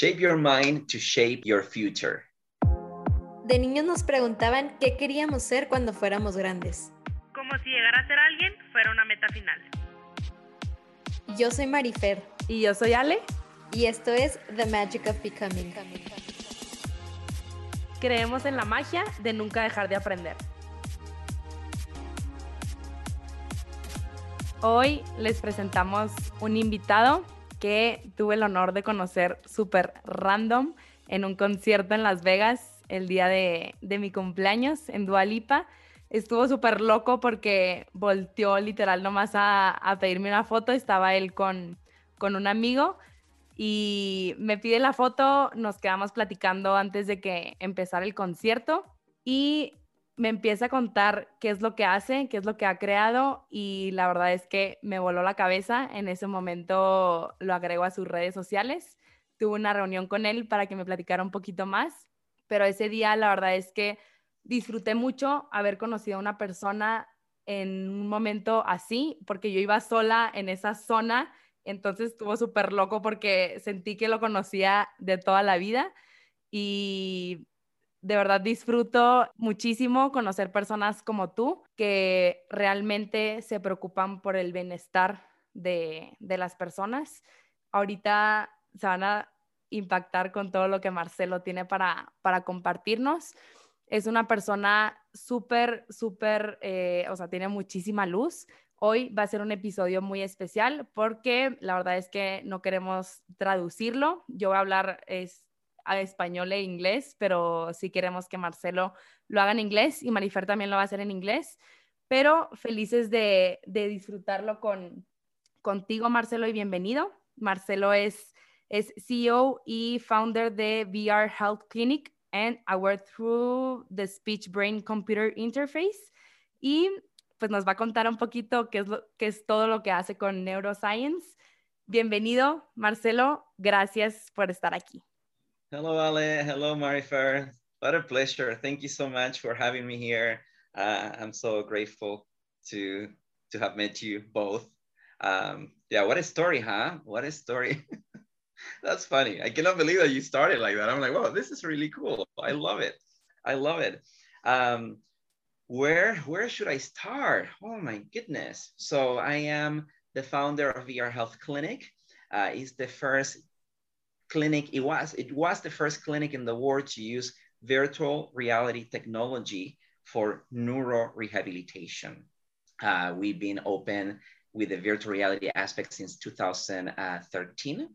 Shape your mind to shape your future. De niños nos preguntaban qué queríamos ser cuando fuéramos grandes. Como si llegar a ser alguien fuera una meta final. Yo soy Marifer. Y yo soy Ale. Y esto es The Magic of Becoming. Creemos en la magia de nunca dejar de aprender. Hoy les presentamos un invitado que tuve el honor de conocer súper random en un concierto en Las Vegas el día de, mi cumpleaños en Dualipa. Estuvo súper loco porque volteó literal nomás a, a, pedirme una foto. Estaba él con, con un amigo y me pide la foto. Nos quedamos platicando antes de que empezara el concierto y me empieza a contar qué es lo que hace, qué es lo que ha creado y la verdad es que me voló la cabeza. En ese momento lo agrego a sus redes sociales. Tuve una reunión con él para que me platicara un poquito más, pero ese día la verdad es que disfruté mucho haber conocido a una persona en un momento así, porque yo iba sola en esa zona, entonces estuvo súper loco porque sentí que lo conocía de toda la vida y de verdad disfruto muchísimo conocer personas como tú que realmente se preocupan por el bienestar de, las personas. Ahorita se van a impactar con todo lo que Marcelo tiene para, para compartirnos. Es una persona súper, súper, eh, o sea, tiene muchísima luz. Hoy va a ser un episodio muy especial porque la verdad es que no queremos traducirlo. Yo voy a hablar es, a español e inglés, pero si queremos que Marcelo lo haga en inglés y Marifer también lo va a hacer en inglés. Pero felices de, disfrutarlo con, contigo, Marcelo, y bienvenido. Marcelo es, es CEO y founder de VR Health Clinic and Aware Through the Speech Brain Computer Interface. Y pues nos va a contar un poquito qué es, lo, qué es todo lo que hace con Neuroscience. Bienvenido, Marcelo. Gracias por estar aquí. Hello, Ale. Hello, Marifer. What a pleasure. Thank you so much for having me here. Uh, I'm so grateful to to have met you both. Um, yeah, what a story, huh? What a story. That's funny. I cannot believe that you started like that. I'm like, wow, this is really cool. I love it. I love it. Um, where where should I start? Oh my goodness. So I am the founder of VR Health Clinic. Uh, it's the first clinic, it was, it was the first clinic in the world to use virtual reality technology for neuro rehabilitation. Uh, we've been open with the virtual reality aspect since 2013.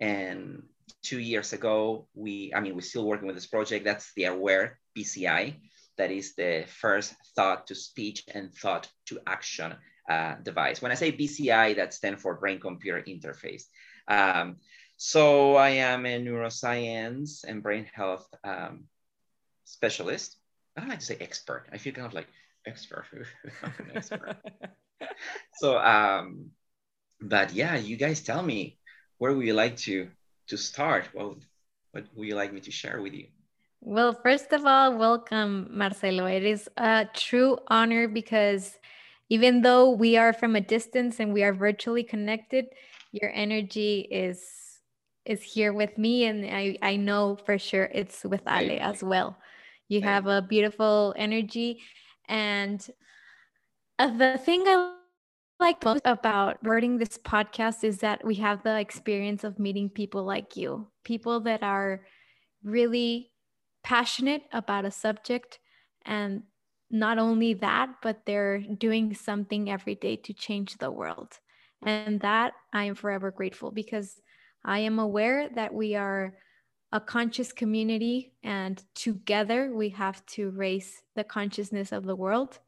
And two years ago, we, I mean, we're still working with this project. That's the Aware BCI. That is the first thought to speech and thought to action uh, device. When I say BCI, that stands for brain computer interface. Um, so I am a neuroscience and brain health um, specialist. I don't like to say expert. I feel kind of like expert. expert. so, um, but yeah, you guys tell me where would you like to to start? What what would you like me to share with you? Well, first of all, welcome, Marcelo. It is a true honor because even though we are from a distance and we are virtually connected, your energy is is here with me and I, I know for sure it's with Ale as well. You have a beautiful energy and uh, the thing I like most about writing this podcast is that we have the experience of meeting people like you, people that are really passionate about a subject and not only that, but they're doing something every day to change the world. And that I am forever grateful because I am aware that we are a conscious community and together we have to raise the consciousness of the world.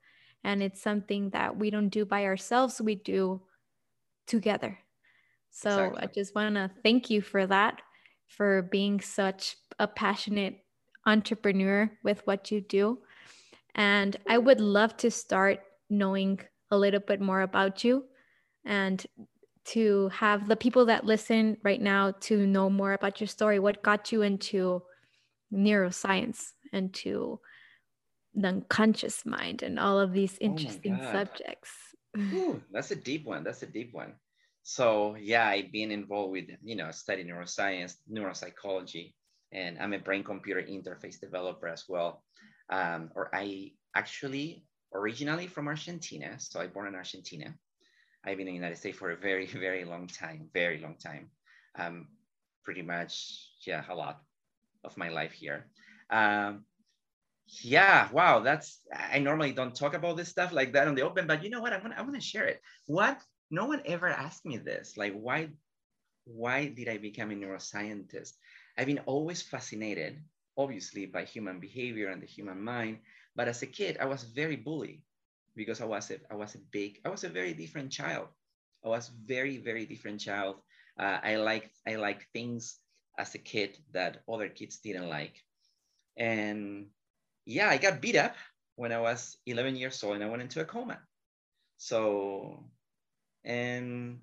And it's something that we don't do by ourselves, we do together. So exactly. I just want to thank you for that, for being such a passionate entrepreneur with what you do. And I would love to start knowing a little bit more about you and to have the people that listen right now to know more about your story. What got you into neuroscience and to the unconscious mind and all of these oh interesting oh subjects? Ooh, that's a deep one. That's a deep one. so yeah, I've been involved with, you know, studying neuroscience, neuropsychology, and I'm a brain computer interface developer as well. Um, or I actually originally from Argentina. So I born in Argentina. I've been in the United States for a very, very long time, very long time. Um, pretty much, yeah, a lot of my life here. Um, yeah, wow, that's, I normally don't talk about this stuff like that on the open, but you know what, I'm gonna, I'm gonna share it. What, no one ever asked me this, like why, why did I become a neuroscientist? I've been always fascinated, obviously, by human behavior and the human mind, but as a kid, I was very bullied because I was a, I was a big, I was a very different child. I was very, very different child. Uh, I liked, I liked things as a kid that other kids didn't like. And yeah, I got beat up when I was 11 years old and I went into a coma. So, and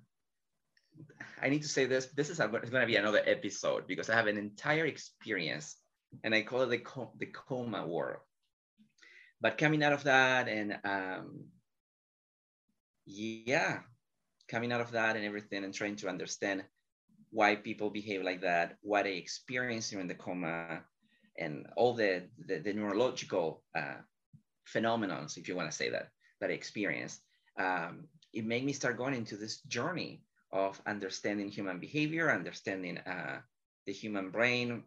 I need to say this, this is going to be another episode because I have an entire experience and I call it the, the coma world but coming out of that and um, yeah, coming out of that and everything and trying to understand why people behave like that, what they experience during the coma, and all the, the, the neurological uh, phenomena, if you want to say that, that I experienced, um, it made me start going into this journey of understanding human behavior, understanding uh, the human brain.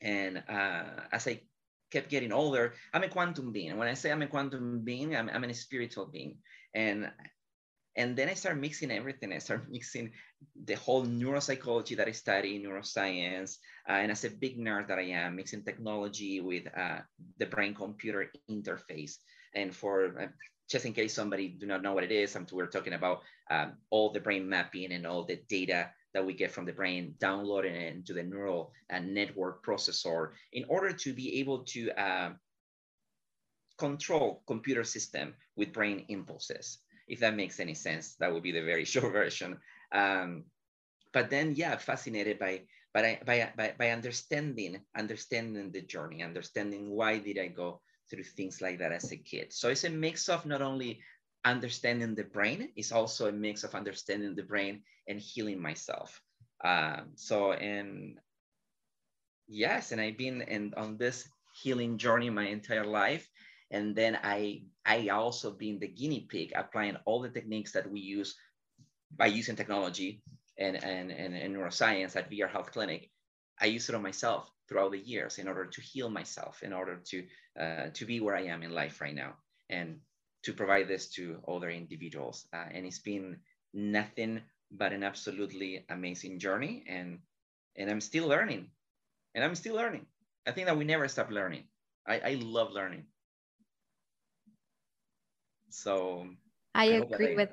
And uh, as I kept getting older, I'm a quantum being. When I say I'm a quantum being, I'm, I'm a spiritual being. And and then I start mixing everything. I start mixing the whole neuropsychology that I study, neuroscience, uh, and as a big nerd that I am, mixing technology with uh, the brain-computer interface. And for uh, just in case somebody do not know what it is, I'm, we're talking about um, all the brain mapping and all the data that we get from the brain, downloading it into the neural uh, network processor in order to be able to uh, control computer system with brain impulses. If that makes any sense, that would be the very short version. Um, but then, yeah, fascinated by by, by, by, by understanding understanding the journey, understanding why did I go through things like that as a kid. So it's a mix of not only understanding the brain is also a mix of understanding the brain and healing myself. Um, so, and yes, and I've been in, on this healing journey my entire life. And then I, I also been the guinea pig, applying all the techniques that we use by using technology and, and, and, and neuroscience at VR Health Clinic. I use it on myself throughout the years in order to heal myself, in order to, uh, to be where I am in life right now. And to provide this to other individuals. Uh, and it's been nothing but an absolutely amazing journey. And, and I'm still learning. And I'm still learning. I think that we never stop learning. I, I love learning. So I, I agree I, with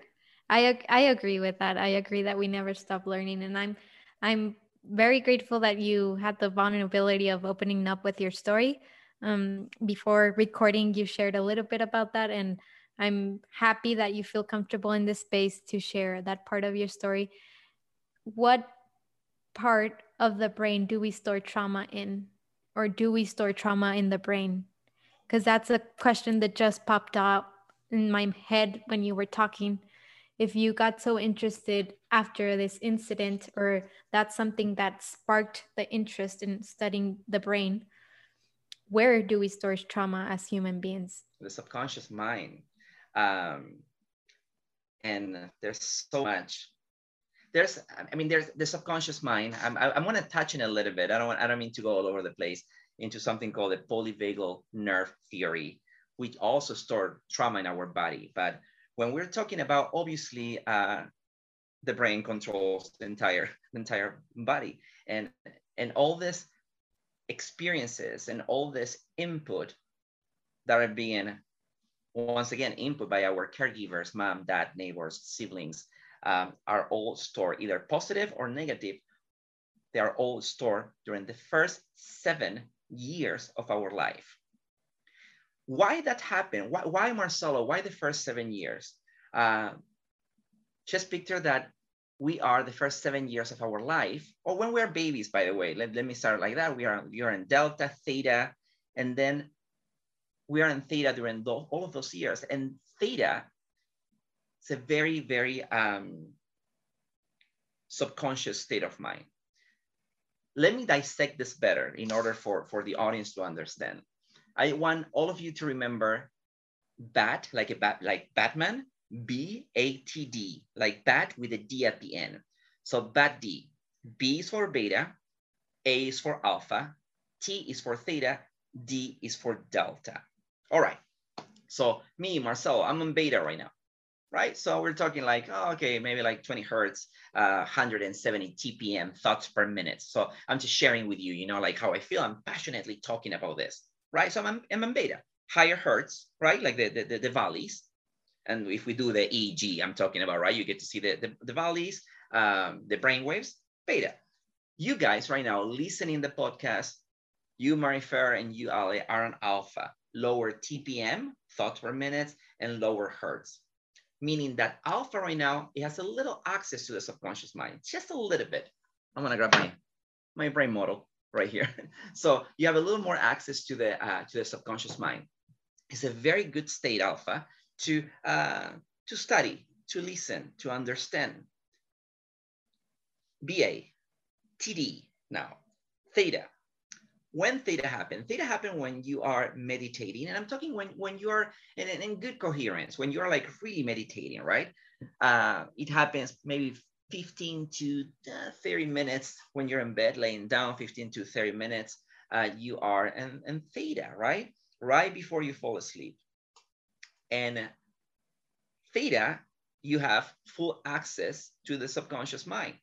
I I agree with that. I agree that we never stop learning. And I'm I'm very grateful that you had the vulnerability of opening up with your story. Um, before recording, you shared a little bit about that, and I'm happy that you feel comfortable in this space to share that part of your story. What part of the brain do we store trauma in? Or do we store trauma in the brain? Because that's a question that just popped up in my head when you were talking. If you got so interested after this incident, or that's something that sparked the interest in studying the brain, where do we store trauma as human beings? The subconscious mind um, and there's so much. There's i mean there's the subconscious mind i'm, I, want to touch in a little bit. I don't want, i don't mean to go all over the place into something called the polyvagal nerve theory which also store trauma in our body. But when we're talking about obviously uh, the brain controls the entire the entire body. And and all this experiences and all this input that are being once again, input by our caregivers, mom, dad, neighbors, siblings, um, are all stored either positive or negative. They are all stored during the first seven years of our life. Why that happened? Why, why Marcelo? Why the first seven years? Uh, just picture that we are the first seven years of our life, or when we're babies, by the way. Let, let me start like that. We are, we are in delta, theta, and then we are in theta during all of those years. And theta is a very, very um, subconscious state of mind. Let me dissect this better in order for, for the audience to understand. I want all of you to remember bat, like a bat, like Batman, B-A-T-D, like bat with a D at the end. So bat D, B is for beta, A is for alpha, T is for theta, D is for delta. All right. So me, Marcel, I'm on beta right now, right? So we're talking like, oh, okay, maybe like 20 hertz, uh, 170 TPM thoughts per minute. So I'm just sharing with you, you know, like how I feel. I'm passionately talking about this, right? So I'm, I'm on beta, higher hertz, right? Like the, the, the, valleys. And if we do the EEG, I'm talking about, right? You get to see the, the, the valleys, um, the brain waves, beta. You guys right now listening the podcast, you, Marifer, and you, Ali, are on alpha, lower TPM, thoughts per minute, and lower hertz. Meaning that alpha right now, it has a little access to the subconscious mind, just a little bit. I'm gonna grab my, my brain model right here. so you have a little more access to the, uh, to the subconscious mind. It's a very good state alpha to, uh, to study, to listen, to understand. BA, TD now, theta, when theta happen theta happen when you are meditating and i'm talking when when you are in, in good coherence when you're like really meditating right? Uh, it happens maybe 15 to uh, 30 minutes when you're in bed laying down 15 to 30 minutes uh, you are in, in theta right? Right before you fall asleep. And theta you have full access to the subconscious mind.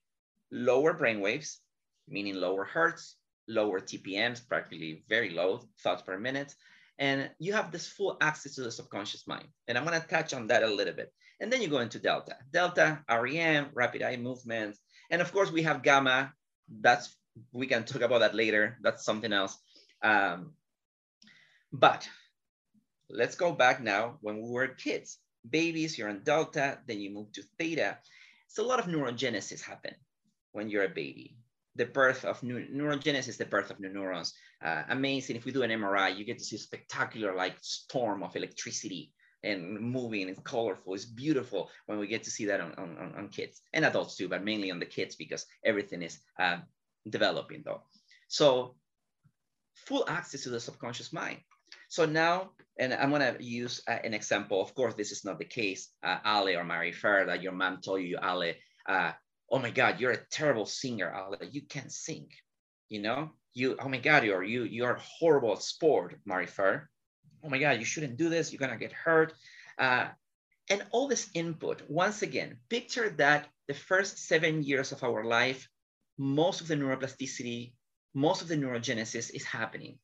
Lower brain waves meaning lower hertz lower TPMs, practically very low thoughts per minute. And you have this full access to the subconscious mind. And I'm going to touch on that a little bit. And then you go into Delta. Delta, REM, rapid eye movements. And of course, we have Gamma. That's, we can talk about that later. That's something else. Um, but let's go back now when we were kids. Babies, you're in Delta, then you move to Theta. So a lot of neurogenesis happen when you're a baby the birth of new neurogenesis, the birth of new neurons. Uh, amazing. If we do an MRI, you get to see a spectacular like storm of electricity and moving. It's colorful. It's beautiful when we get to see that on, on, on kids and adults too, but mainly on the kids because everything is uh, developing though. So full access to the subconscious mind. So now, and I'm gonna use uh, an example. Of course, this is not the case, uh, Ale or Marifer that your mom told you, Ale, uh, oh my God, you're a terrible singer, Ale. You can't sing. You know, you, oh my God, you're you you're horrible at sport, Marifer. Oh my God, you shouldn't do this. You're gonna get hurt. Uh, and all this input, once again, picture that the first seven years of our life, most of the neuroplasticity, most of the neurogenesis is happening.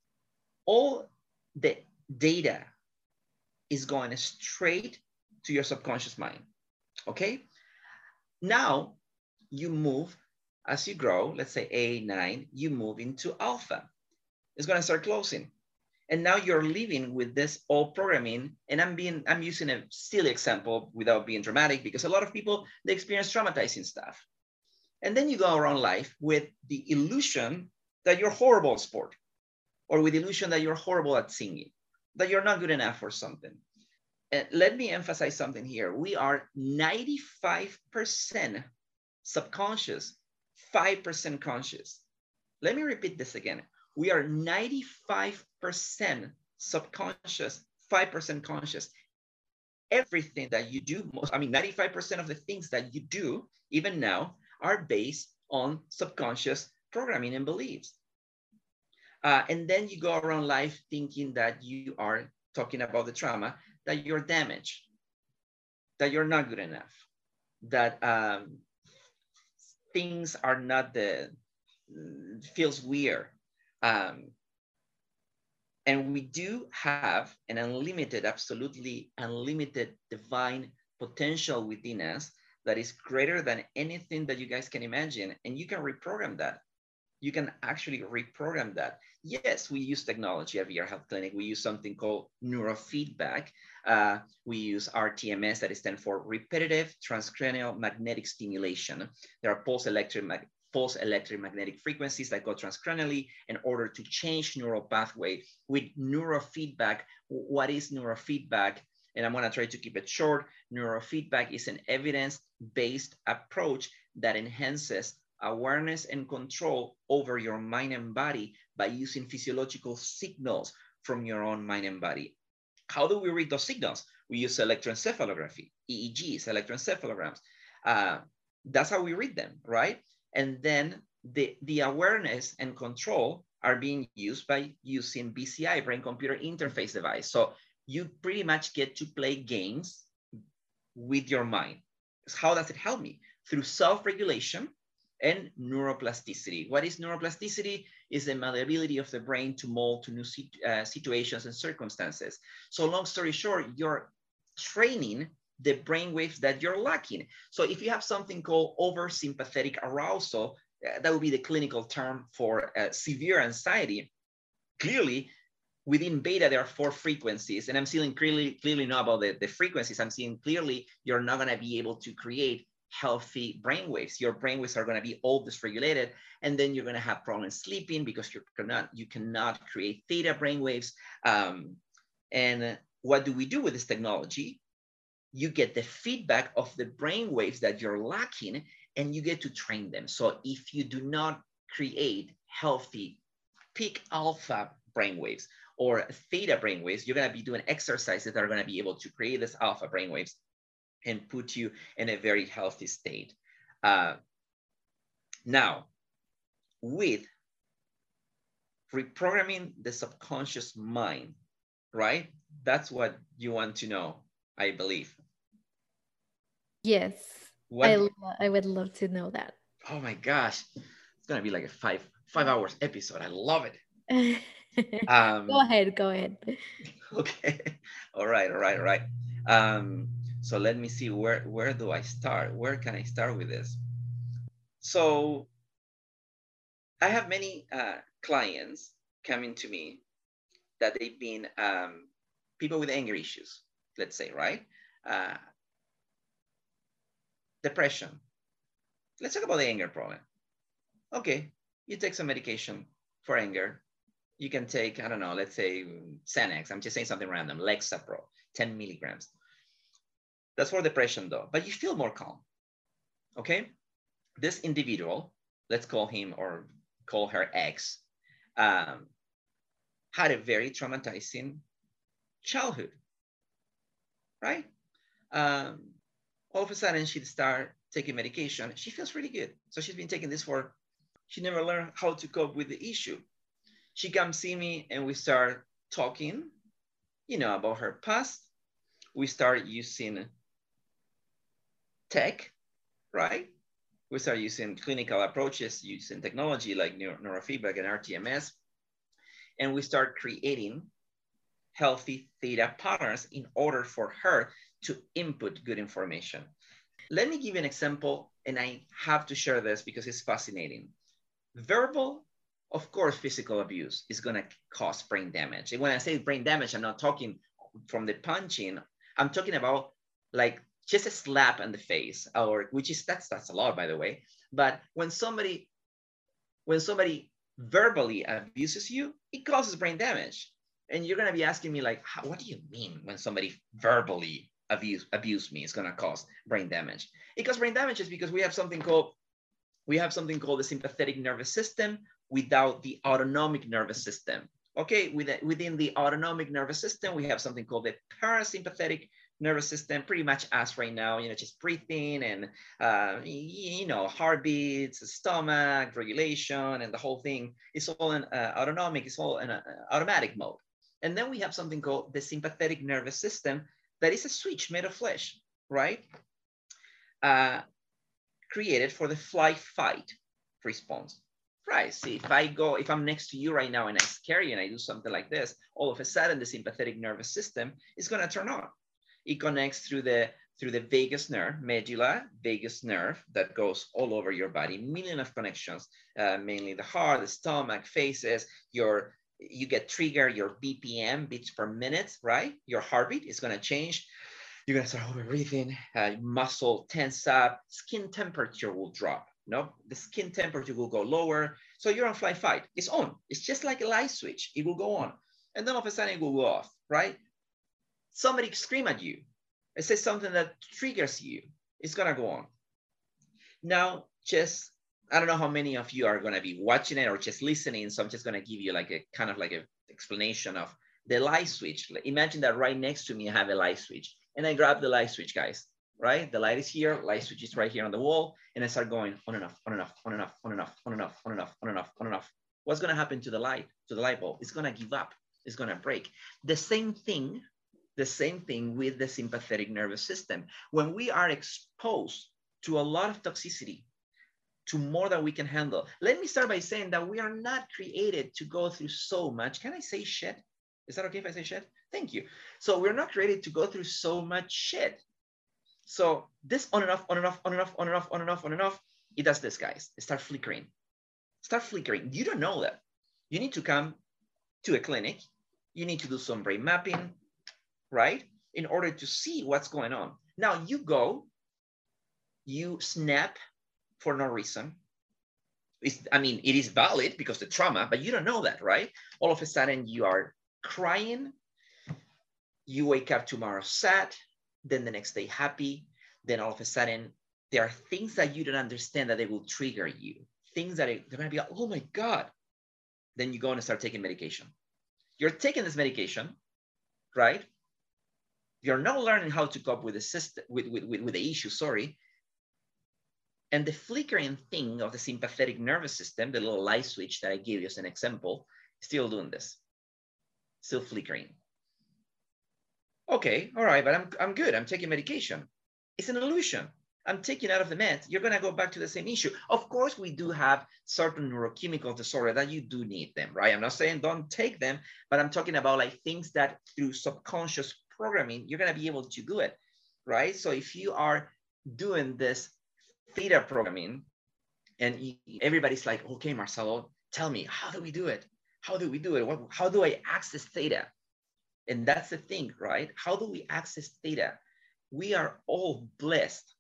All the data is going straight to your subconscious mind. Okay. Now, you move as you grow, let's say A9, you move into alpha. It's gonna start closing. And now you're living with this old programming. And I'm being, I'm using a silly example without being dramatic because a lot of people, they experience traumatizing stuff. And then you go around life with the illusion that you're horrible at sport or with illusion that you're horrible at singing, that you're not good enough for something. And let me emphasize something here. We are 95% subconscious, 5% conscious. Let me repeat this again. We are 95% subconscious, 5% conscious. Everything that you do, most, I mean, 95% of the things that you do, even now, are based on subconscious programming and beliefs. Uh, and then you go around life thinking that you are talking about the trauma, that you're damaged, that you're not good enough, that um, things are not the feels weird. Um, and we do have an unlimited, absolutely unlimited divine potential within us that is greater than anything that you guys can imagine. And you can reprogram that. You can actually reprogram that. Yes, we use technology at VR Health Clinic. We use something called neurofeedback. Uh, we use RTMS, that is stand for repetitive transcranial magnetic stimulation. There are pulse electric, pulse electromagnetic frequencies that go transcranially in order to change neural pathway with neurofeedback. What is neurofeedback? And I'm gonna try to keep it short. Neurofeedback is an evidence-based approach that enhances awareness and control over your mind and body by using physiological signals from your own mind and body. How do we read those signals? We use electroencephalography, EEGs, electroencephalograms. Uh, that's how we read them, right? And then the, the awareness and control are being used by using BCI, brain computer interface device. So you pretty much get to play games with your mind. How does it help me? Through self-regulation and neuroplasticity. What is neuroplasticity? Is the malleability of the brain to mold to new uh, situations and circumstances. So long story short, you're training the brain waves that you're lacking. So if you have something called oversympathetic arousal, uh, that would be the clinical term for uh, severe anxiety. Clearly, within beta, there are four frequencies, and I'm seeing clearly, clearly not about the, the frequencies. I'm seeing clearly you're not going to be able to create healthy brain waves. Your brain waves are going to be all dysregulated, and then you're going to have problems sleeping because you cannot you cannot create theta brain waves. Um, and what do we do with this technology? You get the feedback of the brain waves that you're lacking, and you get to train them. So if you do not create healthy peak alpha brain waves or theta brain waves, you're going to be doing exercises that are going to be able to create this alpha brainwaves and put you in a very healthy state. Uh, now, with reprogramming the subconscious mind, right? That's what you want to know, I believe. Yes. What? I, I would love to know that. Oh my gosh. It's going to be like a five five hours episode. I love it. um, go ahead. Go ahead. Okay. All right. All right. All right. Um, so let me see where where do I start? Where can I start with this? So I have many uh, clients coming to me that they've been um, people with anger issues, let's say, right? Uh, depression. Let's talk about the anger problem. Okay, you take some medication for anger. You can take, I don't know, let's say Xanax. I'm just saying something random, Lexapro, 10 milligrams. That's for depression though, but you feel more calm. Okay, this individual, let's call him or call her X, um, had a very traumatizing childhood, right? Um, all of a sudden she'd start taking medication. She feels really good. So she's been taking this for, she never learned how to cope with the issue. She comes see me and we start talking, you know, about her past. We start using tech, right? We start using clinical approaches, using technology like neuro neurofeedback and RTMS. And we start creating healthy theta patterns in order for her to input good information. Let me give you an example, and I have to share this because it's fascinating. Verbal, of course, physical abuse is going to cause brain damage. And when I say brain damage, I'm not talking from the punching. I'm talking about like just a slap in the face, or which is that's that's a lot, by the way. But when somebody when somebody verbally abuses you, it causes brain damage. And you're gonna be asking me like, what do you mean when somebody verbally abuse abuse me is going to cause brain damage. It causes brain damage is because we have something called we have something called the sympathetic nervous system without the autonomic nervous system. Okay, within the autonomic nervous system, we have something called the parasympathetic nervous system, pretty much us right now, you know, just breathing and, uh, you know, heartbeats, stomach, regulation, and the whole thing is all in uh, autonomic, it's all in uh, automatic mode. And then we have something called the sympathetic nervous system, that is a switch made of flesh, right? Uh, created for the flight fight response. Right, see, if I go, if I'm next to you right now and I scare you and I do something like this, all of a sudden the sympathetic nervous system is gonna turn on. It connects through the through the vagus nerve, medulla, vagus nerve that goes all over your body, million of connections, uh, mainly the heart, the stomach, faces, your you get triggered your BPM, beats per minute, right? Your heartbeat is to change. You're to start over breathing, uh, muscle tense up, skin temperature will drop. No, the skin temperature will go lower. So you're on flight fight. It's on. It's just like a light switch. It will go on. And then all of a sudden it will go off, right? Somebody scream at you. It says something that triggers you. It's to go on. Now, just, I don't know how many of you are to be watching it or just listening. So I'm just to give you like a kind of like a explanation of the light switch. Imagine that right next to me, I have a light switch and I grab the light switch, guys, right? The light is here, light switch is right here on the wall. And I start going on and off, on and off, on and off, on and off, on and off, on and off, on and off, on and off. What's to happen to the light, to the light bulb? It's to give up. It's to break. The same thing the same thing with the sympathetic nervous system. When we are exposed to a lot of toxicity, to more than we can handle. Let me start by saying that we are not created to go through so much. Can I say shit? Is that okay if I say shit? Thank you. So we're not created to go through so much shit. So this on and off, on and off, on and off, on and off, on and off, on and off, it does this, guys. It starts flickering. Start flickering. You don't know that. You need to come to a clinic. You need to do some brain mapping right? In order to see what's going on. Now you go, you snap for no reason. It's, I mean, it is valid because the trauma, but you don't know that, right? All of a sudden you are crying. You wake up tomorrow sad, then the next day happy. Then all of a sudden there are things that you don't understand that they will trigger you. Things that are, they're gonna be like, oh my God. Then you go and start taking medication. You're taking this medication, right? You're not learning how to cope with the system with, with, with, with the issue sorry. And the flickering thing of the sympathetic nervous system the little light switch that i gave you as an example still doing this. Still flickering. Okay all right but i'm, I'm good. I'm taking medication. It's an illusion. I'm taking out of the med you're going to go back to the same issue. Of course we do have certain neurochemical disorder that you do need them right? I'm not saying don't take them but i'm talking about like things that through subconscious programming, you're going to be able to do it, right? So if you are doing this theta programming and everybody's like, okay, Marcelo, tell me, how do we do it? How do we do it? What, how do I access theta? And that's the thing, right? How do we access theta? We are all blessed.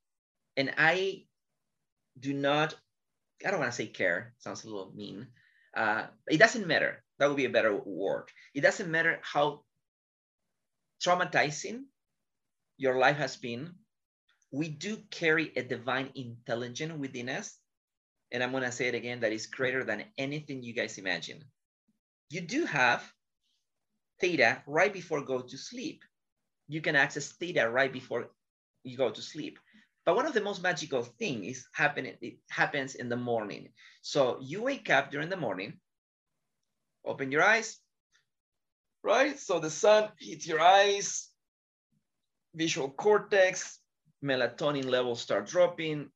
And I do not, I don't want to say care, sounds a little mean. Uh, it doesn't matter. That would be a better word. It doesn't matter how traumatizing your life has been, we do carry a divine intelligence within us. And I'm going to say it again that is greater than anything you guys imagine. You do have theta right before go to sleep. You can access theta right before you go to sleep. But one of the most magical things is happening, it happens in the morning. So you wake up during the morning, open your eyes, right? So the sun hits your eyes, visual cortex, melatonin levels start dropping,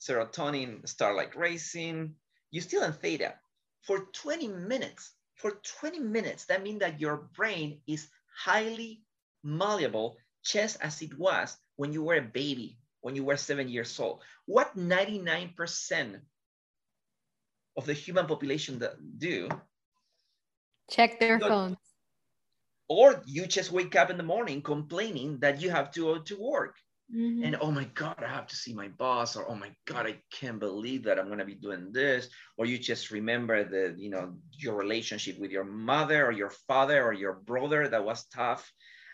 serotonin start like racing. You still in theta for 20 minutes. For 20 minutes, that means that your brain is highly malleable, just as it was when you were a baby, when you were seven years old. What 99% of the human population that do Check their phones. Or you just wake up in the morning complaining that you have to go to work. Mm-hmm. And oh my God, I have to see my boss, or oh my God, I can't believe that I'm gonna be doing this. Or you just remember the, you know, your relationship with your mother or your father or your brother that was tough,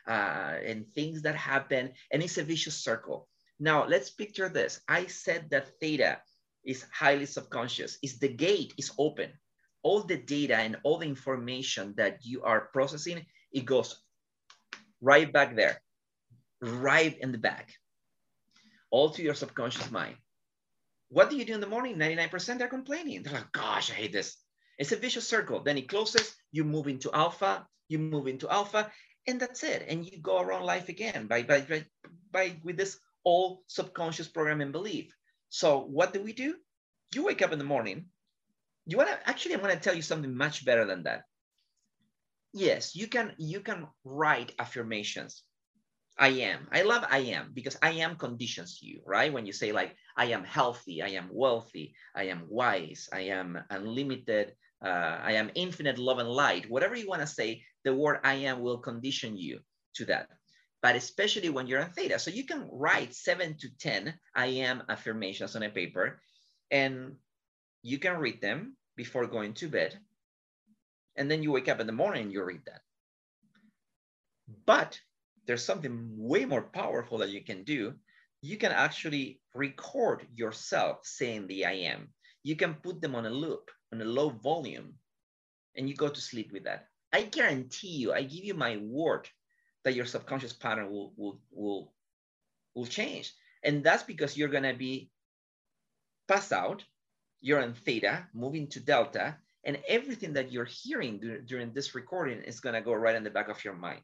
uh, and things that happen, and it's a vicious circle. Now let's picture this. I said that theta is highly subconscious. Is the gate is open all the data and all the information that you are processing, it goes right back there, right in the back, all to your subconscious mind. What do you do in the morning? 99% are complaining. They're like, gosh, I hate this. It's a vicious circle. Then it closes, you move into alpha, you move into alpha, and that's it. And you go around life again by, by, by, by with this all subconscious program and belief. So what do we do? You wake up in the morning, you want to actually i'm going to tell you something much better than that. Yes you can you can write affirmations. I am. I love i am because i am conditions you right? When you say like i am healthy i am wealthy i am wise i am unlimited uh, i am infinite love and light. Whatever you want to say the word i am will condition you to that. But especially when you're in theta. So you can write seven to ten i am affirmations on a paper and you can read them before going to bed. And then you wake up in the morning and you read that. But there's something way more powerful that you can do. you can actually record yourself saying the I am. You can put them on a loop, on a low volume, and you go to sleep with that. I guarantee you, I give you my word that your subconscious pattern will, will, will, will change. And that's because you're gonna be passed out, you're in theta, moving to delta, and everything that you're hearing during this recording is gonna go right in the back of your mind.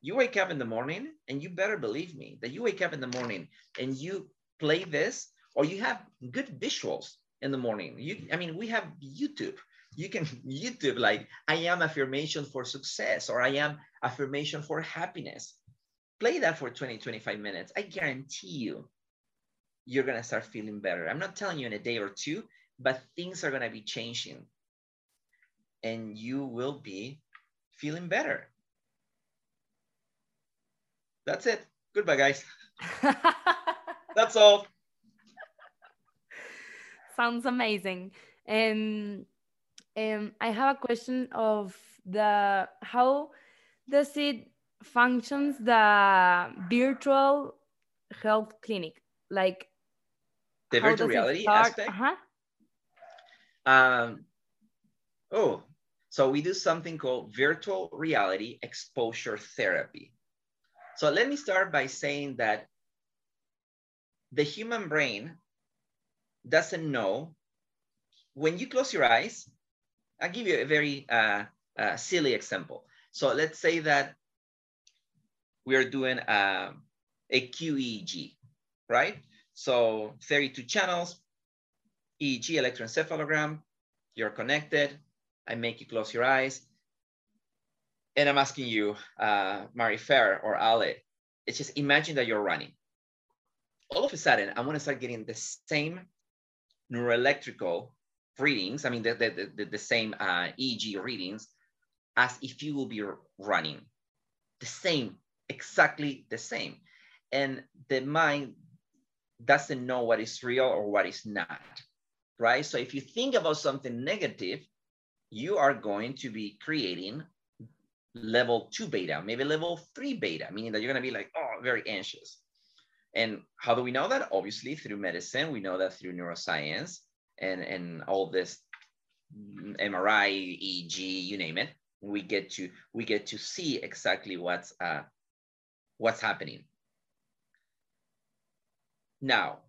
You wake up in the morning, and you better believe me that you wake up in the morning and you play this, or you have good visuals in the morning. You, I mean, we have YouTube. You can YouTube like I am affirmation for success, or I am affirmation for happiness. Play that for 20, 25 minutes. I guarantee you, you're gonna start feeling better. I'm not telling you in a day or two, but things are gonna be changing and you will be feeling better. That's it. Goodbye, guys. That's all. Sounds amazing. And um, I have a question of the how does it functions the virtual health clinic like the virtual reality aspect. Uh-huh. Um, oh, so we do something called virtual reality exposure therapy. So let me start by saying that the human brain doesn't know when you close your eyes. I'll give you a very uh, uh, silly example. So let's say that we are doing um, a QEEG, right? So 32 channels, EEG electroencephalogram, you're connected. I make you close your eyes and I'm asking you, uh, Marifer or Ale, it's just imagine that you're running. All of a sudden, I'm gonna start getting the same neuroelectrical readings, I mean, the, the, the, the same uh, EEG readings as if you will be running. The same, exactly the same. And the mind doesn't know what is real or what is not, right? So if you think about something negative, you are going to be creating level two beta, maybe level three beta, meaning that you're going to be like, oh, very anxious. And how do we know that? Obviously, through medicine, we know that through neuroscience and, and all this MRI, EEG, you name it. We get to we get to see exactly what's uh, what's happening. Now,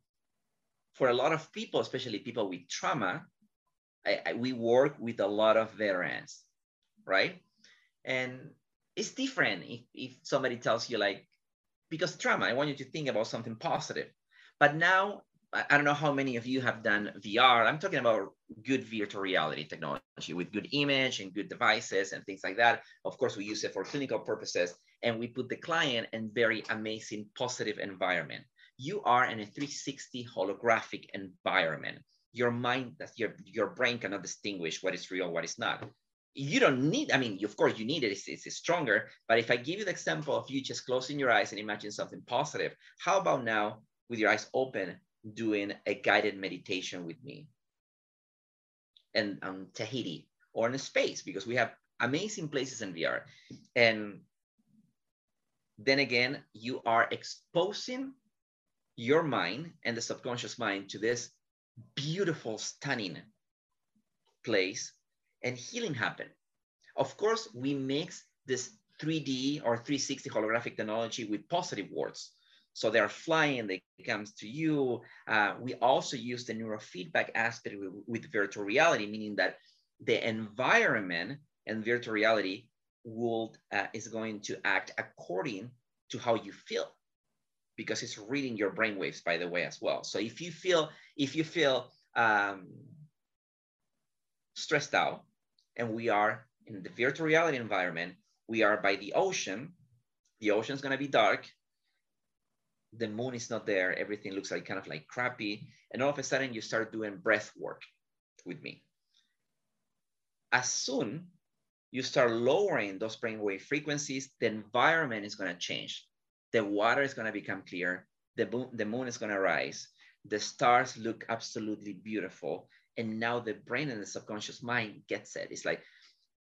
for a lot of people, especially people with trauma, I, I, we work with a lot of veterans, right? And it's different if, if somebody tells you like, because trauma, I want you to think about something positive. But now, I, I don't know how many of you have done VR. I'm talking about good virtual reality technology with good image and good devices and things like that. Of course, we use it for clinical purposes and we put the client in very amazing, positive environment. You are in a 360 holographic environment. Your mind, your, your brain cannot distinguish what is real, what is not you don't need, I mean, of course you need it, it's, it's stronger, but if I give you the example of you just closing your eyes and imagine something positive, how about now with your eyes open, doing a guided meditation with me and on Tahiti or in space, because we have amazing places in VR. And then again, you are exposing your mind and the subconscious mind to this beautiful, stunning place and healing happen. Of course, we mix this 3D or 360 holographic technology with positive words. So they're flying, they comes to you. Uh, we also use the neurofeedback aspect with, with virtual reality, meaning that the environment and virtual reality will uh, is going to act according to how you feel because it's reading your brain waves by the way as well so if you feel if you feel um, stressed out and we are in the virtual reality environment. We are by the ocean. The ocean is going to be dark. The moon is not there. Everything looks like kind of like crappy. And all of a sudden, you start doing breath work with me. As soon you start lowering those brainwave frequencies, the environment is going to change. The water is going to become clear. The moon, the moon is going to rise. The stars look absolutely beautiful and now the brain and the subconscious mind gets it it's like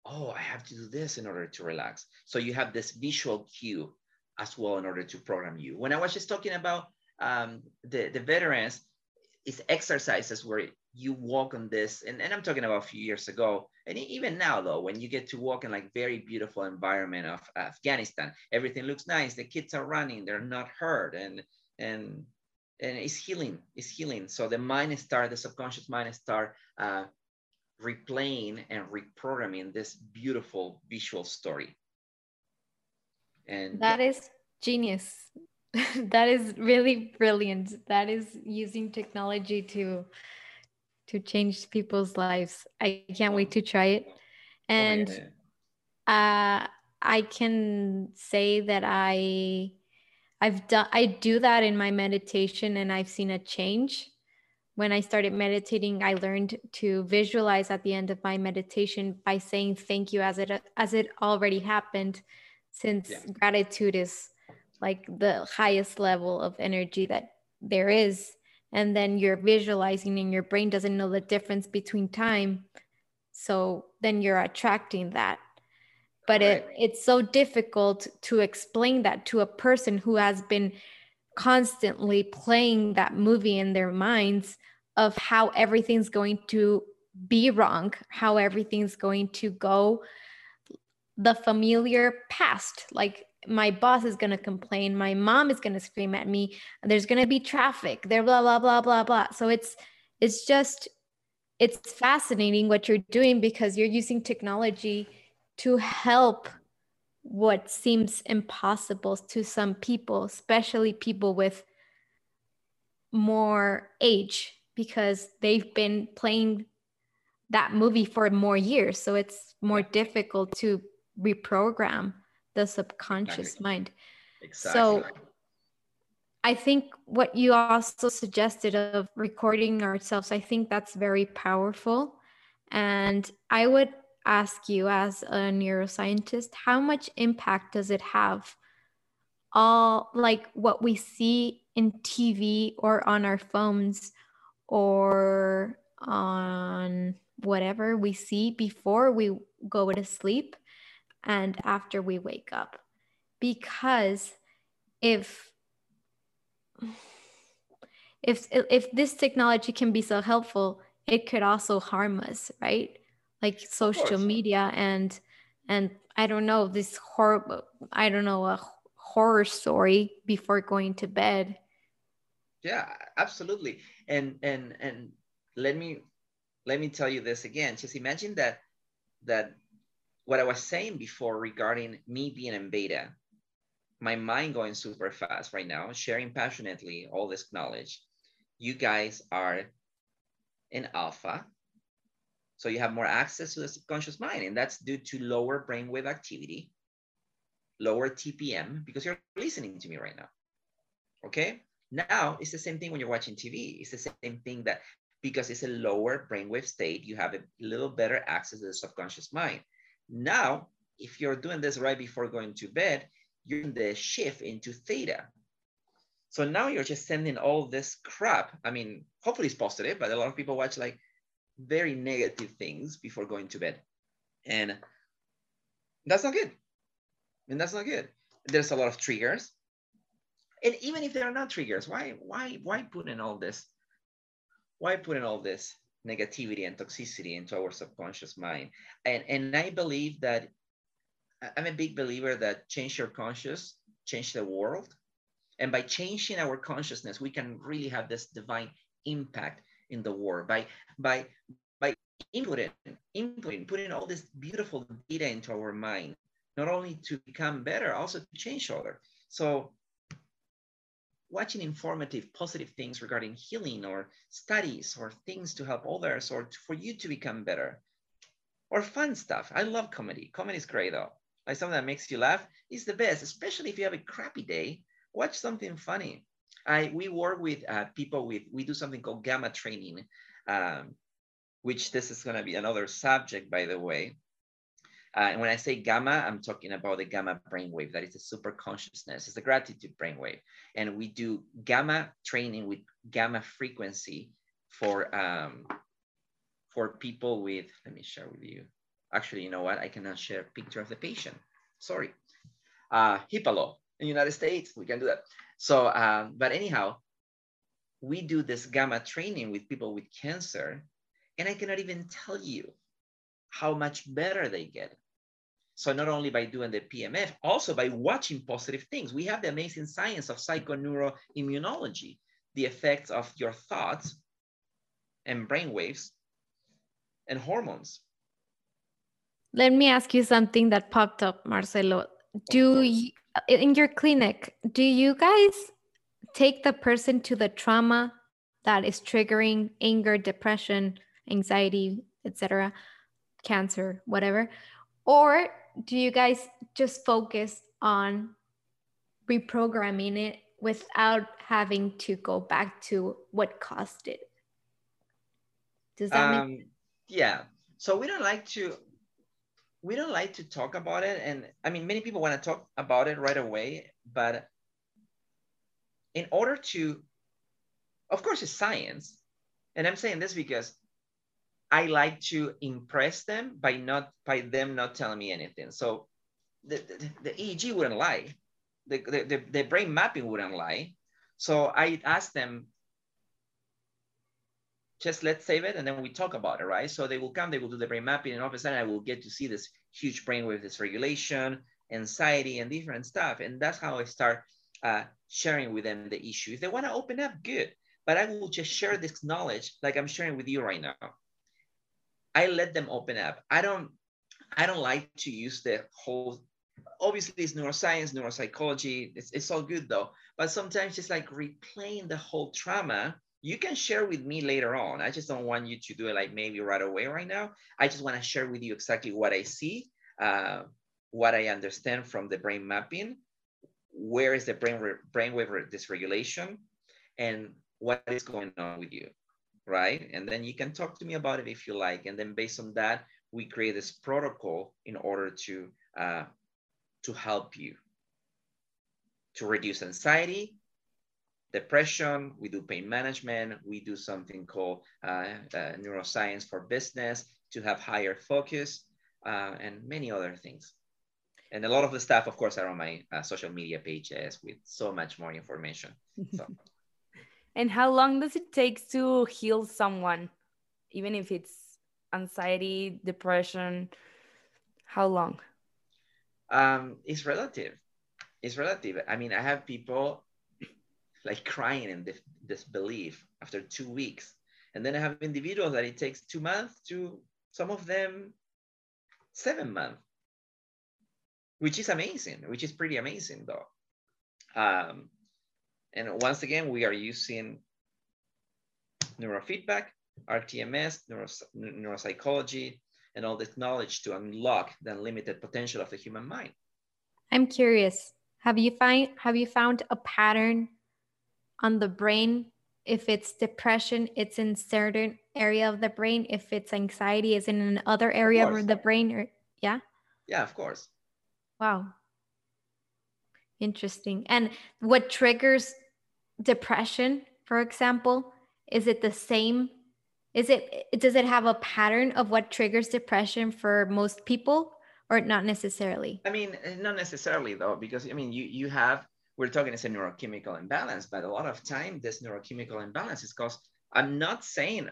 oh i have to do this in order to relax so you have this visual cue as well in order to program you when i was just talking about um, the, the veterans is exercises where you walk on this, and, and I'm talking about a few years ago, and even now though, when you get to walk in like very beautiful environment of Afghanistan, everything looks nice, the kids are running, they're not hurt, and and and it's healing, it's healing. So the mind start, the subconscious mind start uh, replaying and reprogramming this beautiful visual story. And that is genius. that is really brilliant. That is using technology to to change people's lives. I can't wait to try it. Oh and uh, I can say that I I've done I do that in my meditation and I've seen a change. When I started meditating, I learned to visualize at the end of my meditation by saying thank you as it as it already happened since yeah. gratitude is like the highest level of energy that there is and then you're visualizing and your brain doesn't know the difference between time so then you're attracting that. But it, it's so difficult to explain that to a person who has been constantly playing that movie in their minds of how everything's going to be wrong how everything's going to go the familiar past like my boss is going to complain my mom is going to scream at me there's going to be traffic there blah blah blah blah blah. So it's it's just it's fascinating what you're doing because you're using technology to help what seems impossible to some people especially people with more age because they've been playing that movie for more years. So it's more difficult to reprogram the subconscious exactly. mind. Exactly. So I think what you also suggested of recording ourselves, I think that's very powerful. And I would ask you, as a neuroscientist, how much impact does it have? All like what we see in TV or on our phones or on whatever we see before we go to sleep and after we wake up. Because if if if this technology can be so helpful, it could also harm us, right? Like social media and and I don't know this horrible I don't know a horror story before going to bed. Yeah, absolutely. And and and let me let me tell you this again. Just imagine that that what I was saying before regarding me being in beta, my mind going super fast right now, sharing passionately all this knowledge. You guys are in alpha. So you have more access to the subconscious mind, and that's due to lower brainwave activity, lower TPM, because you're listening to me right now. Okay? Now it's the same thing when you're watching TV. It's the same thing that because it's a lower brainwave state, you have a little better access to the subconscious mind. Now, if you're doing this right before going to bed, you're in the shift into theta. So now you're just sending all this crap. I mean, hopefully it's positive, but a lot of people watch like very negative things before going to bed. And that's not good. And that's not good. There's a lot of triggers. And even if there are not triggers, why, why, why put in all this? Why put in all this? Negativity and toxicity into our subconscious mind. And, and I believe that I'm a big believer that change your conscious, change the world. And by changing our consciousness, we can really have this divine impact in the world by by by inputting, inputting, putting all this beautiful data into our mind, not only to become better, also to change other. So watching informative, positive things regarding healing or studies or things to help others or to, for you to become better. Or fun stuff. I love comedy. Comedy is great though. Like something that makes you laugh is the best, especially if you have a crappy day. Watch something funny. I we work with uh, people with we do something called gamma training, um, which this is going to be another subject, by the way. Uh, and when I say gamma, I'm talking about the gamma brainwave. That is a super consciousness. It's a gratitude brainwave. And we do gamma training with gamma frequency for um, for people with, let me share with you. Actually, you know what? I cannot share a picture of the patient. Sorry. Uh, HIPAA law in the United States, we can do that. So, um, but anyhow, we do this gamma training with people with cancer, and I cannot even tell you how much better they get. So not only by doing the PMF, also by watching positive things. We have the amazing science of psychoneuroimmunology, the effects of your thoughts and brain waves and hormones. Let me ask you something that popped up, Marcelo. Do you, in your clinic, do you guys take the person to the trauma that is triggering anger, depression, anxiety, etc., cancer, whatever? Or do you guys just focus on reprogramming it without having to go back to what caused it? Does that um, make Yeah. So we don't like to we don't like to talk about it and I mean many people want to talk about it right away, but in order to of course it's science. And I'm saying this because I like to impress them by not by them not telling me anything. So the, the, the EEG wouldn't lie. The, the, the, brain mapping wouldn't lie. So I asked them, just let's save it and then we talk about it, right? So they will come, they will do the brain mapping, and all of a sudden I will get to see this huge brain brainwave dysregulation, anxiety, and different stuff. And that's how I start uh, sharing with them the issue. If they want to open up, good. But I will just share this knowledge like I'm sharing with you right now. I let them open up. I don't I don't like to use the whole obviously it's neuroscience, neuropsychology, it's, it's all good though. But sometimes just like replaying the whole trauma, you can share with me later on. I just don't want you to do it like maybe right away right now. I just want to share with you exactly what I see, uh, what I understand from the brain mapping, where is the brain brainwave dysregulation, and what is going on with you right? And then you can talk to me about it if you like. And then based on that, we create this protocol in order to, uh, to help you to reduce anxiety, depression, we do pain management, we do something called uh, uh, neuroscience for business to have higher focus, uh, and many other things. And a lot of the stuff, of course, are on my uh, social media pages with so much more information. So. And how long does it take to heal someone, even if it's anxiety, depression? How long? Um, it's relative. It's relative. I mean, I have people like crying in disbelief after two weeks. And then I have individuals that it takes two months to some of them seven months, which is amazing, which is pretty amazing though. Um, and once again, we are using neurofeedback, RTMS, neuros neuropsychology, and all this knowledge to unlock the unlimited potential of the human mind. I'm curious. Have you find have you found a pattern on the brain? If it's depression, it's in certain area of the brain. If it's anxiety, is in another area of, of the brain. Or yeah. Yeah, of course. Wow. Interesting. And what triggers depression, for example? Is it the same? Is it does it have a pattern of what triggers depression for most people or not necessarily? I mean, eh, not necessarily though, because I mean, you you have we're talking as a neurochemical imbalance, but a lot of time this neurochemical imbalance is caused. I'm not saying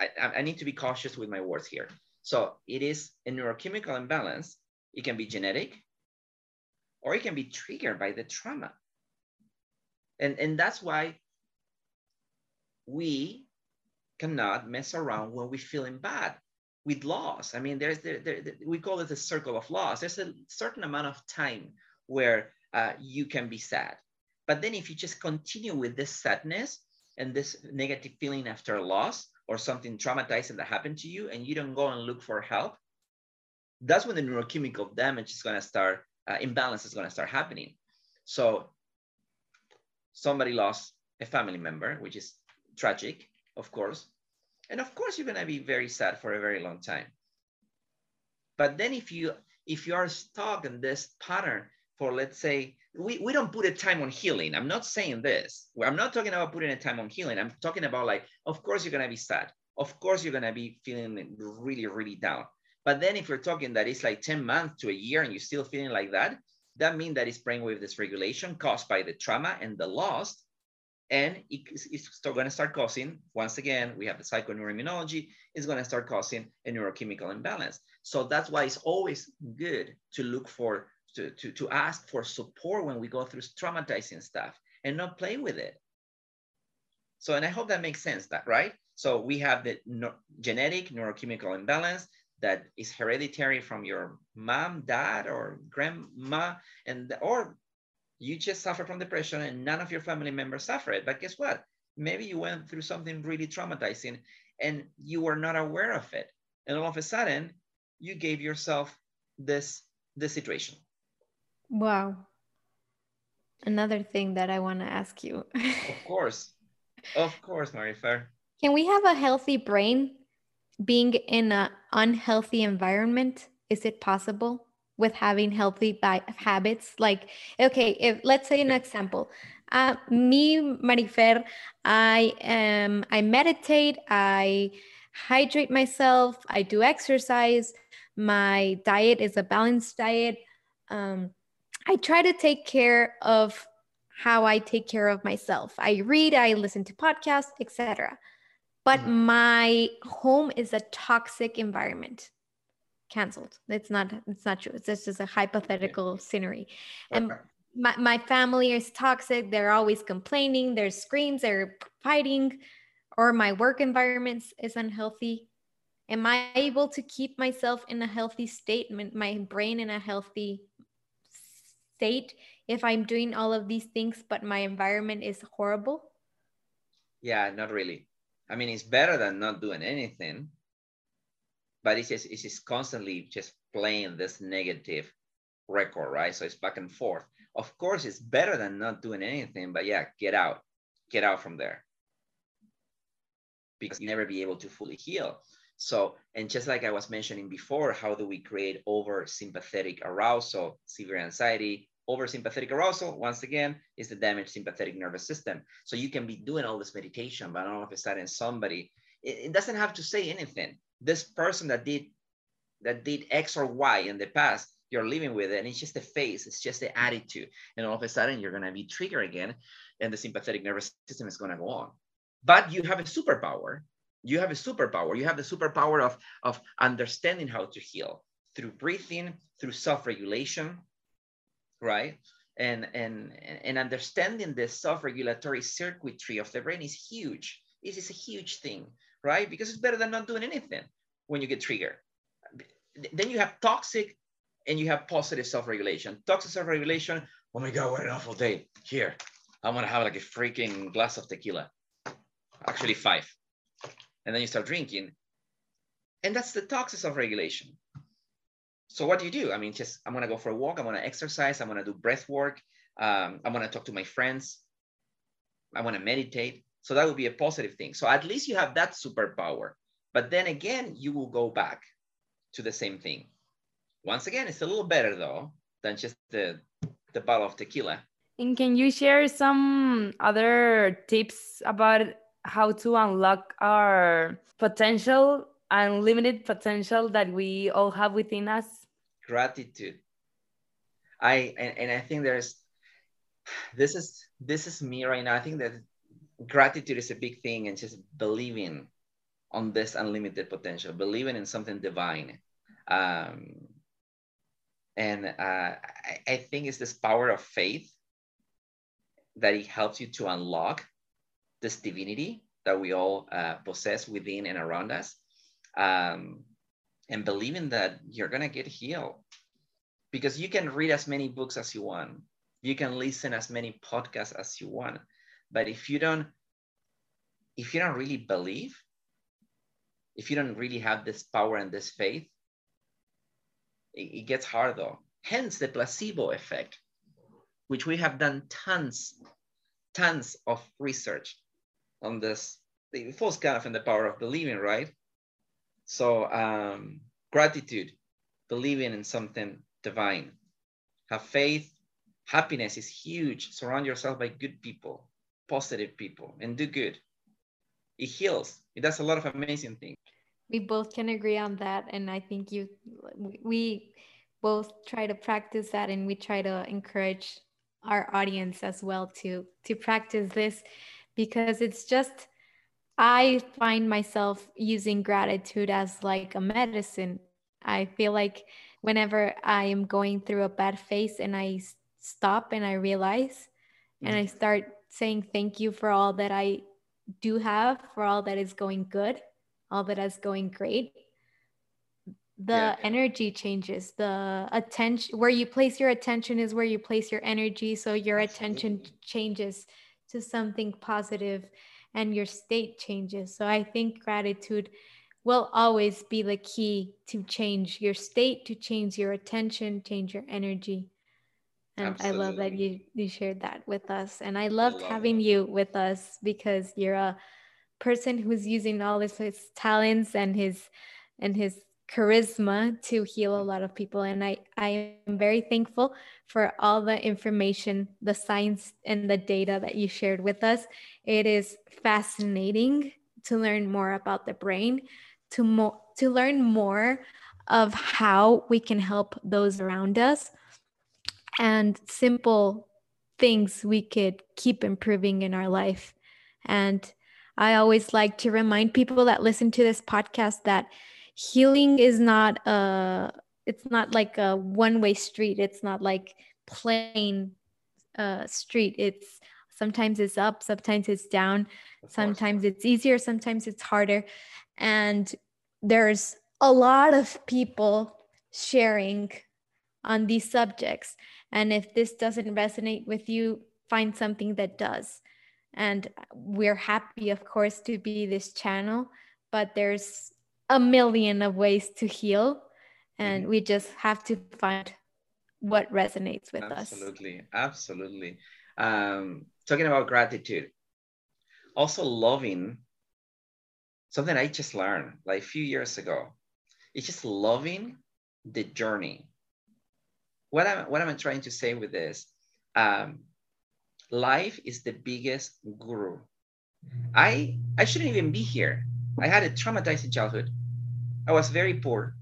I, I need to be cautious with my words here. So it is a neurochemical imbalance. It can be genetic, or it can be triggered by the trauma. And, and that's why we cannot mess around when we're feeling bad with loss. I mean, there's there, we call it the circle of loss. There's a certain amount of time where uh, you can be sad. But then if you just continue with this sadness and this negative feeling after a loss or something traumatizing that happened to you and you don't go and look for help, that's when the neurochemical damage is going to start uh, imbalance is going to start happening. So somebody lost a family member, which is tragic, of course. And of course, you're going to be very sad for a very long time. But then if you if you are stuck in this pattern for let's say we, we don't put a time on healing. I'm not saying this. I'm not talking about putting a time on healing. I'm talking about like, of course you're gonna be sad. Of course you're gonna be feeling really, really down. But then if you're talking that it's like 10 months to a year and you're still feeling like that, that means that it's brainwave dysregulation caused by the trauma and the loss. and it, it's still going to start causing, once again, we have the psychoneuroimmunology, it's going to start causing a neurochemical imbalance. So that's why it's always good to look for, to, to, to ask for support when we go through traumatizing stuff and not play with it. So, and I hope that makes sense, that right? So we have the no, genetic neurochemical imbalance that is hereditary from your mom, dad, or grandma, and or you just suffer from depression and none of your family members suffer it. But guess what? Maybe you went through something really traumatizing and you were not aware of it. And all of a sudden, you gave yourself this, this situation. Wow. Another thing that I want to ask you. of course. Of course, Marifer. Can we have a healthy brain being in an unhealthy environment? Is it possible? with having healthy habits like okay if let's say an example uh, me marifer i am i meditate i hydrate myself i do exercise my diet is a balanced diet um, i try to take care of how i take care of myself i read i listen to podcasts etc but mm-hmm. my home is a toxic environment canceled. It's not. It's not true. It's just a hypothetical okay. scenery. And okay. my my family is toxic. They're always complaining. There's screams. They're fighting, or my work environment is unhealthy. Am I able to keep myself in a healthy state, my brain in a healthy state, if I'm doing all of these things, but my environment is horrible? Yeah, not really. I mean, it's better than not doing anything but it's just it's just constantly just playing this negative record, right? So it's back and forth. Of course, it's better than not doing anything, but yeah, get out, get out from there because you never be able to fully heal. So, and just like I was mentioning before, how do we create over sympathetic arousal, severe anxiety, over sympathetic arousal, once again, is the damaged sympathetic nervous system. So you can be doing all this meditation, but all of a sudden somebody, it, it doesn't have to say anything this person that did that did X or Y in the past, you're living with it, and it's just a face, it's just the attitude, and all of a sudden you're gonna be triggered again, and the sympathetic nervous system is gonna go on. But you have a superpower. You have a superpower. You have the superpower of of understanding how to heal through breathing, through self-regulation, right? And and and understanding the self-regulatory circuitry of the brain is huge. This is a huge thing right? Because it's better than not doing anything when you get triggered. Then you have toxic and you have positive self-regulation. Toxic self-regulation, oh my God, what an awful day. Here, I'm gonna have like a freaking glass of tequila. Actually five. And then you start drinking. And that's the toxic self-regulation. So what do you do? I mean, just I'm gonna go for a walk, I'm gonna exercise, I'm gonna do breath work, um, I'm gonna talk to my friends, I wanna meditate. So that would be a positive thing. So at least you have that superpower. But then again, you will go back to the same thing. Once again, it's a little better though than just the, the bottle of tequila. And can you share some other tips about how to unlock our potential, unlimited potential that we all have within us? Gratitude. I and, and I think there's this is this is me right now. I think that gratitude is a big thing and just believing on this unlimited potential, believing in something divine. Um, and uh, I, I think it's this power of faith that it helps you to unlock this divinity that we all uh, possess within and around us. Um, and believing that you're going to get healed because you can read as many books as you want. You can listen as many podcasts as you want but if you don't, if you don't really believe, if you don't really have this power and this faith, it, it gets hard though. Hence the placebo effect, which we have done tons, tons of research on this. It falls kind of in the power of believing, right? So um, gratitude, believing in something divine, have faith. Happiness is huge. Surround yourself by good people positive people and do good. It heals. It does a lot of amazing things. We both can agree on that. And I think you, we both try to practice that and we try to encourage our audience as well to to practice this because it's just I find myself using gratitude as like a medicine. I feel like whenever I am going through a bad phase and I stop and I realize and I mm-hmm. start saying thank you for all that I do have, for all that is going good, all that is going great, the yeah. energy changes. The attention, where you place your attention is where you place your energy. So your attention changes to something positive and your state changes. So I think gratitude will always be the key to change your state, to change your attention, change your energy. And Absolutely. I love that you you shared that with us. And I loved I love having that. you with us because you're a person who's using all his, his talents and his and his charisma to heal a mm. lot of people and I, I am very thankful for all the information the science and the data that you shared with us. It is fascinating to learn more about the brain to mo- to learn more of how we can help those around us and simple things we could keep improving in our life. And i always like to remind people that listen to this podcast that healing is not a it's not like a one way street. It's not like plain uh, street. It's sometimes it's up sometimes it's down sometimes it's easier sometimes it's harder. And there's a lot of people sharing on these subjects. And if this doesn't resonate with you find something that does. And we're happy of course to be this channel but there's a million of ways to heal and mm-hmm. we just have to find what resonates with absolutely, us. Absolutely absolutely. Um, talking about gratitude also loving something i just learned like a few years ago. It's just loving the journey. What am, what am i trying to say with this um, life is the biggest guru. I i shouldn't even be here. I had a traumatizing childhood I was very poor,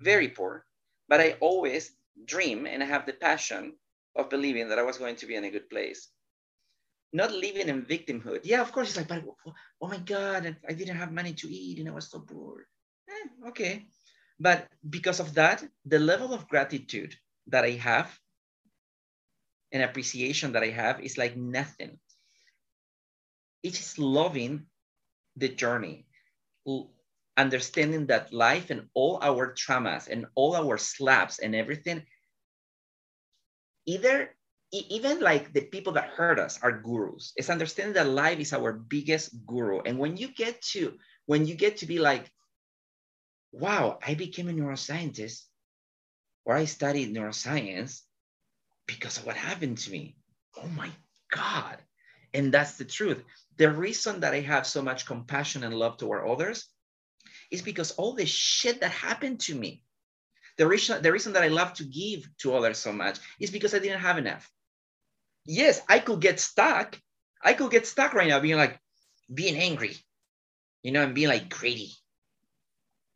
very poor, but I always dream and I have the passion of believing that I was going to be in a good place. Not living in victimhood. Yeah, of course, it's like, but oh my God, I didn't have money to eat and I was so poor. Eh, okay. But because of that, the level of gratitude that I have and appreciation that I have is like nothing. It's loving the journey, understanding that life and all our traumas and all our slaps and everything, either even like the people that hurt us are gurus. It's understanding that life is our biggest guru. And when you get to when you get to be like, wow, I became a neuroscientist or I studied neuroscience because of what happened to me. Oh my God. And that's the truth. The reason that I have so much compassion and love toward others is because all the shit that happened to me, the reason, the reason that I love to give to others so much is because I didn't have enough. Yes, I could get stuck. I could get stuck right now being like, being angry, you know, and being like greedy,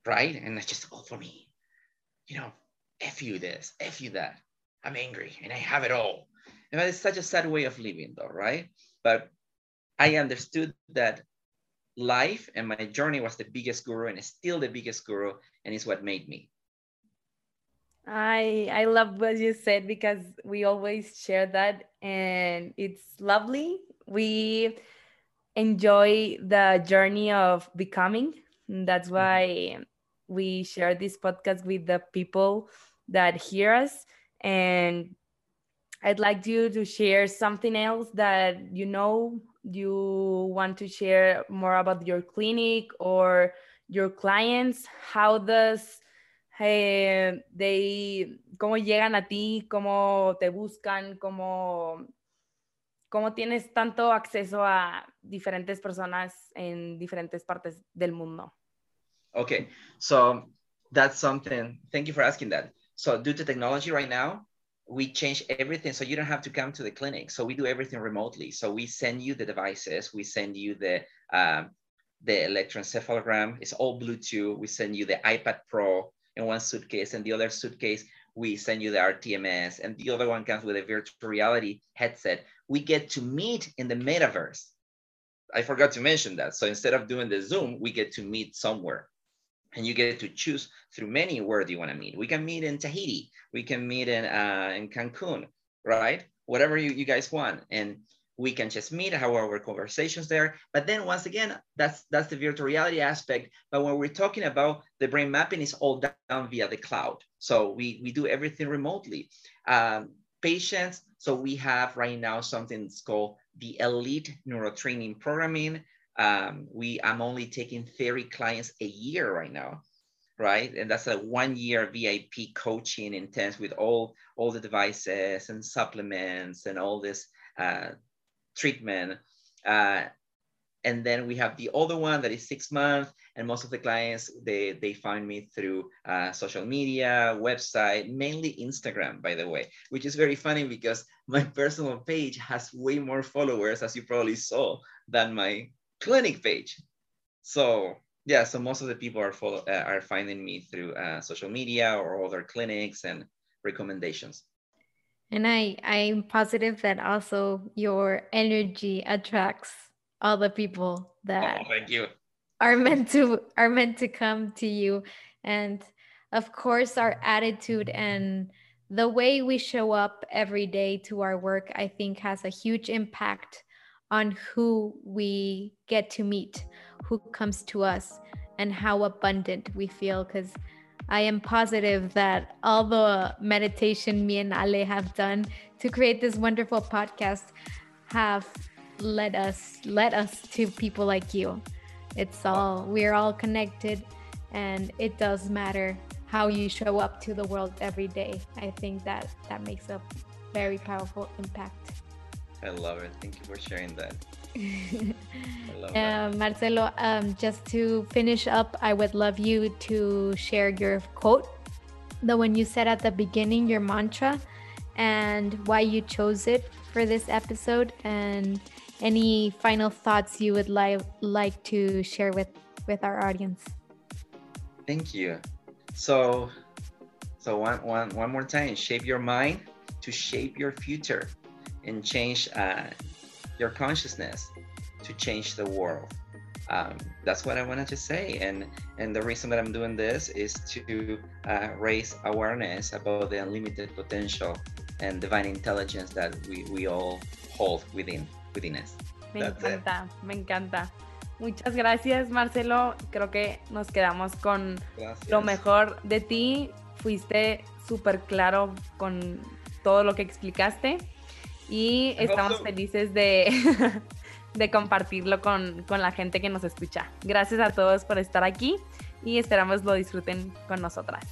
right? And that's just all for me. You know, F you this, F you that. I'm angry and I have it all. And that is such a sad way of living, though, right? But I understood that life and my journey was the biggest guru and still the biggest guru and it's what made me. I i love what you said because we always share that and it's lovely. We enjoy the journey of becoming. That's mm-hmm. why we share this podcast with the people that hear us. And i'd like you to share something else that you know you want to share more about your clinic or your clients? How does eh, they cómo llegan a ti? Cómo te buscan? Cómo cómo tienes tanto acceso a diferentes personas en diferentes partes del mundo? Okay so that's something thank you for asking that. So due to technology right now we change everything so you don't have to come to the clinic. So we do everything remotely. So we send you the devices we send you the um, the electroencephalogram it's all bluetooth we send you the ipad pro in one suitcase and the other suitcase we send you the rtms and the other one comes with a virtual reality headset. We get to meet in the metaverse. I forgot to mention that. So instead of doing the Zoom, we get to meet somewhere and you get to choose through many where do you want to meet. We can meet in Tahiti, we can meet in, uh, in Cancun, right? Whatever you, you guys want. And we can just meet, have our conversations there. But then once again, that's that's the virtual reality aspect. But when we're talking about the brain mapping, is all done via the cloud. So we we do everything remotely. Um, patients. So we have right now something that's called the Elite Neurotraining Programming. Um, we I'm only taking 30 clients a year right now right? And that's a one year VIP coaching intense with all, all the devices and supplements and all this uh, treatment. Uh, and then we have the other one that is six months and most of the clients they they find me through uh, social media website mainly instagram by the way which is very funny because my personal page has way more followers as you probably saw than my clinic page so yeah so most of the people are follow, uh, are finding me through uh, social media or other clinics and recommendations and I, I'm positive that also your energy attracts all the people that oh, thank you. are meant to are meant to come to you. And of course, our attitude and the way we show up every day to our work, I think, has a huge impact on who we get to meet, who comes to us, and how abundant we feel. Because I am positive that all the meditation me and Ale have done to create this wonderful podcast have led us led us to people like you. It's all we're all connected and it does matter how you show up to the world every day. I think that that makes a very powerful impact. I love it. Thank you for sharing that. uh, Marcelo, um, just to finish up, I would love you to share your quote, the one you said at the beginning, your mantra, and why you chose it for this episode, and any final thoughts you would like like to share with with our audience. Thank you. So, so one one one more time, shape your mind to shape your future, and change. Uh, your consciousness to change the world. Um, that's what I wanted to say. And, and the reason that I'm doing this is to uh, raise awareness about the unlimited potential and divine intelligence that we, we all hold within, within us. Me that's encanta, it. me encanta. Muchas gracias, Marcelo. Creo que nos quedamos con gracias. lo mejor de ti. Fuiste súper claro con todo lo que explicaste. Y estamos felices de, de compartirlo con, con la gente que nos escucha. Gracias a todos por estar aquí y esperamos lo disfruten con nosotras.